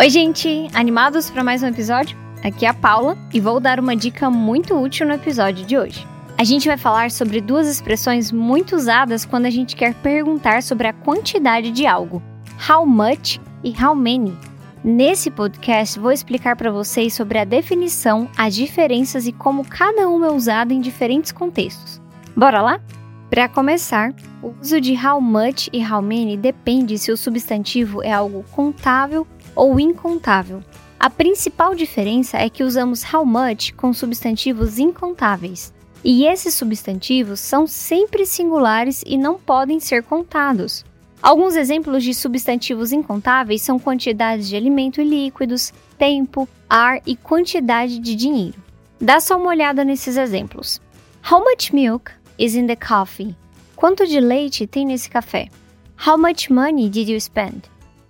Oi, gente! Animados para mais um episódio? Aqui é a Paula e vou dar uma dica muito útil no episódio de hoje. A gente vai falar sobre duas expressões muito usadas quando a gente quer perguntar sobre a quantidade de algo: how much e how many. Nesse podcast, vou explicar para vocês sobre a definição, as diferenças e como cada uma é usada em diferentes contextos. Bora lá? Para começar, o uso de how much e how many depende se o substantivo é algo contável ou incontável. A principal diferença é que usamos how much com substantivos incontáveis. E esses substantivos são sempre singulares e não podem ser contados. Alguns exemplos de substantivos incontáveis são quantidades de alimento e líquidos, tempo, ar e quantidade de dinheiro. Dá só uma olhada nesses exemplos. How much milk is in the coffee? Quanto de leite tem nesse café? How much money did you spend?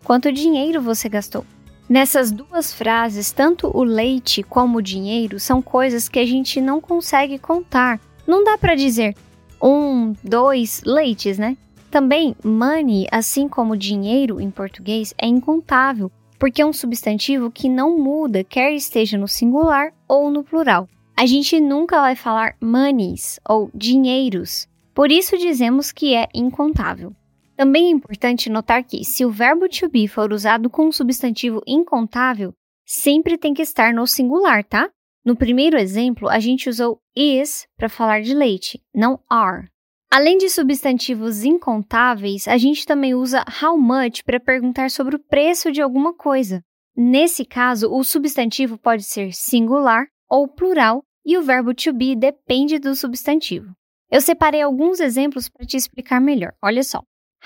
Quanto dinheiro você gastou? Nessas duas frases, tanto o leite como o dinheiro são coisas que a gente não consegue contar. Não dá para dizer um, dois leites, né? Também money, assim como dinheiro em português, é incontável, porque é um substantivo que não muda, quer esteja no singular ou no plural. A gente nunca vai falar monies ou dinheiros, por isso dizemos que é incontável. Também é importante notar que, se o verbo to be for usado com um substantivo incontável, sempre tem que estar no singular, tá? No primeiro exemplo, a gente usou is para falar de leite, não are. Além de substantivos incontáveis, a gente também usa how much para perguntar sobre o preço de alguma coisa. Nesse caso, o substantivo pode ser singular ou plural e o verbo to be depende do substantivo. Eu separei alguns exemplos para te explicar melhor. Olha só.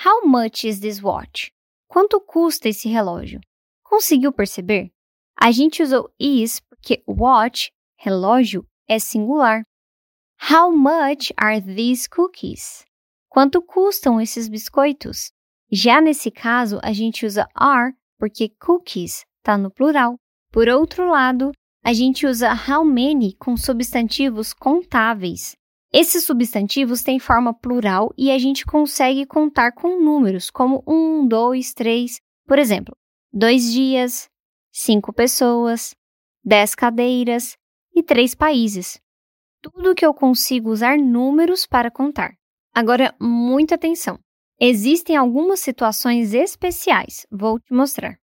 How much is this watch? Quanto custa esse relógio? Conseguiu perceber? A gente usou is porque watch, relógio, é singular. How much are these cookies? Quanto custam esses biscoitos? Já nesse caso, a gente usa are porque cookies está no plural. Por outro lado, a gente usa how many com substantivos contáveis. Esses substantivos têm forma plural e a gente consegue contar com números, como um, dois, três. Por exemplo, dois dias, cinco pessoas, dez cadeiras e três países. Tudo que eu consigo usar números para contar. Agora, muita atenção! Existem algumas situações especiais, vou te mostrar.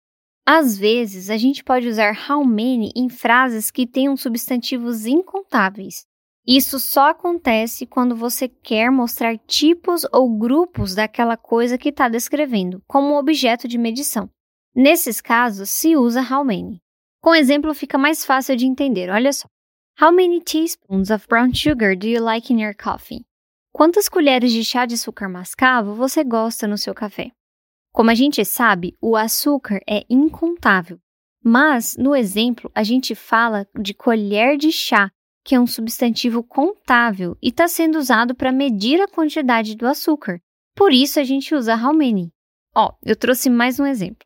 Às vezes, a gente pode usar how many em frases que tenham substantivos incontáveis. Isso só acontece quando você quer mostrar tipos ou grupos daquela coisa que está descrevendo, como objeto de medição. Nesses casos, se usa how many. Com exemplo, fica mais fácil de entender. Olha só. How many teaspoons of brown sugar do you like in your coffee? Quantas colheres de chá de açúcar mascavo você gosta no seu café? Como a gente sabe, o açúcar é incontável. Mas, no exemplo, a gente fala de colher de chá que é um substantivo contável e está sendo usado para medir a quantidade do açúcar. Por isso a gente usa how many. Ó, oh, eu trouxe mais um exemplo.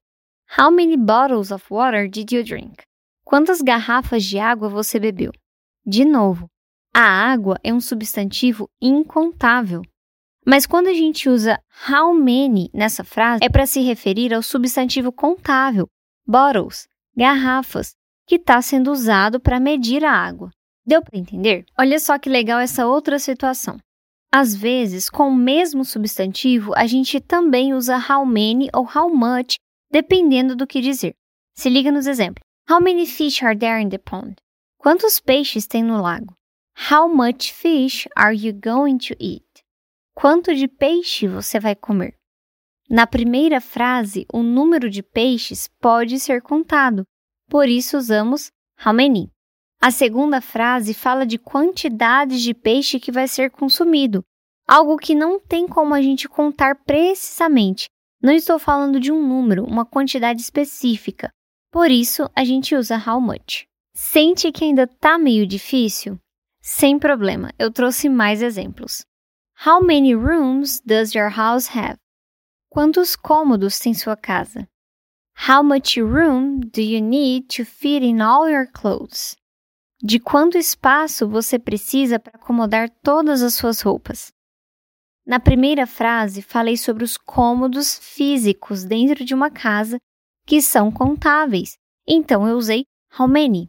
How many bottles of water did you drink? Quantas garrafas de água você bebeu? De novo, a água é um substantivo incontável. Mas quando a gente usa how many nessa frase, é para se referir ao substantivo contável, bottles, garrafas, que está sendo usado para medir a água. Deu para entender? Olha só que legal essa outra situação. Às vezes, com o mesmo substantivo, a gente também usa how many ou how much, dependendo do que dizer. Se liga nos exemplos. How many fish are there in the pond? Quantos peixes tem no lago? How much fish are you going to eat? Quanto de peixe você vai comer? Na primeira frase, o número de peixes pode ser contado, por isso usamos how many. A segunda frase fala de quantidades de peixe que vai ser consumido, algo que não tem como a gente contar precisamente. Não estou falando de um número, uma quantidade específica. Por isso, a gente usa how much. Sente que ainda está meio difícil? Sem problema, eu trouxe mais exemplos. How many rooms does your house have? Quantos cômodos tem sua casa? How much room do you need to fit in all your clothes? de quanto espaço você precisa para acomodar todas as suas roupas. Na primeira frase, falei sobre os cômodos físicos dentro de uma casa que são contáveis. Então eu usei how many.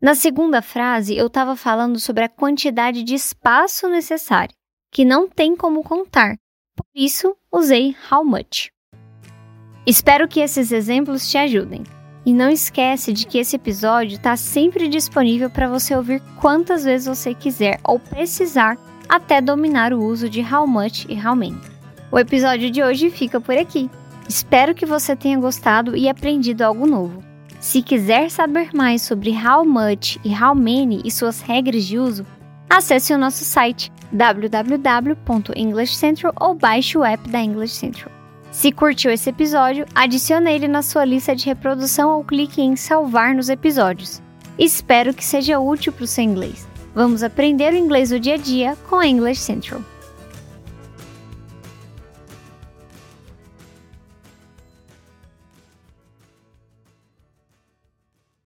Na segunda frase, eu estava falando sobre a quantidade de espaço necessária, que não tem como contar. Por isso, usei how much. Espero que esses exemplos te ajudem. E não esquece de que esse episódio está sempre disponível para você ouvir quantas vezes você quiser ou precisar até dominar o uso de how much e how many. O episódio de hoje fica por aqui. Espero que você tenha gostado e aprendido algo novo. Se quiser saber mais sobre How Much e How Many e suas regras de uso, acesse o nosso site www.englishcentral ou baixe o app da English Central. Se curtiu esse episódio, adicione ele na sua lista de reprodução ou clique em salvar nos episódios. Espero que seja útil para o seu inglês. Vamos aprender o inglês do dia a dia com a English Central.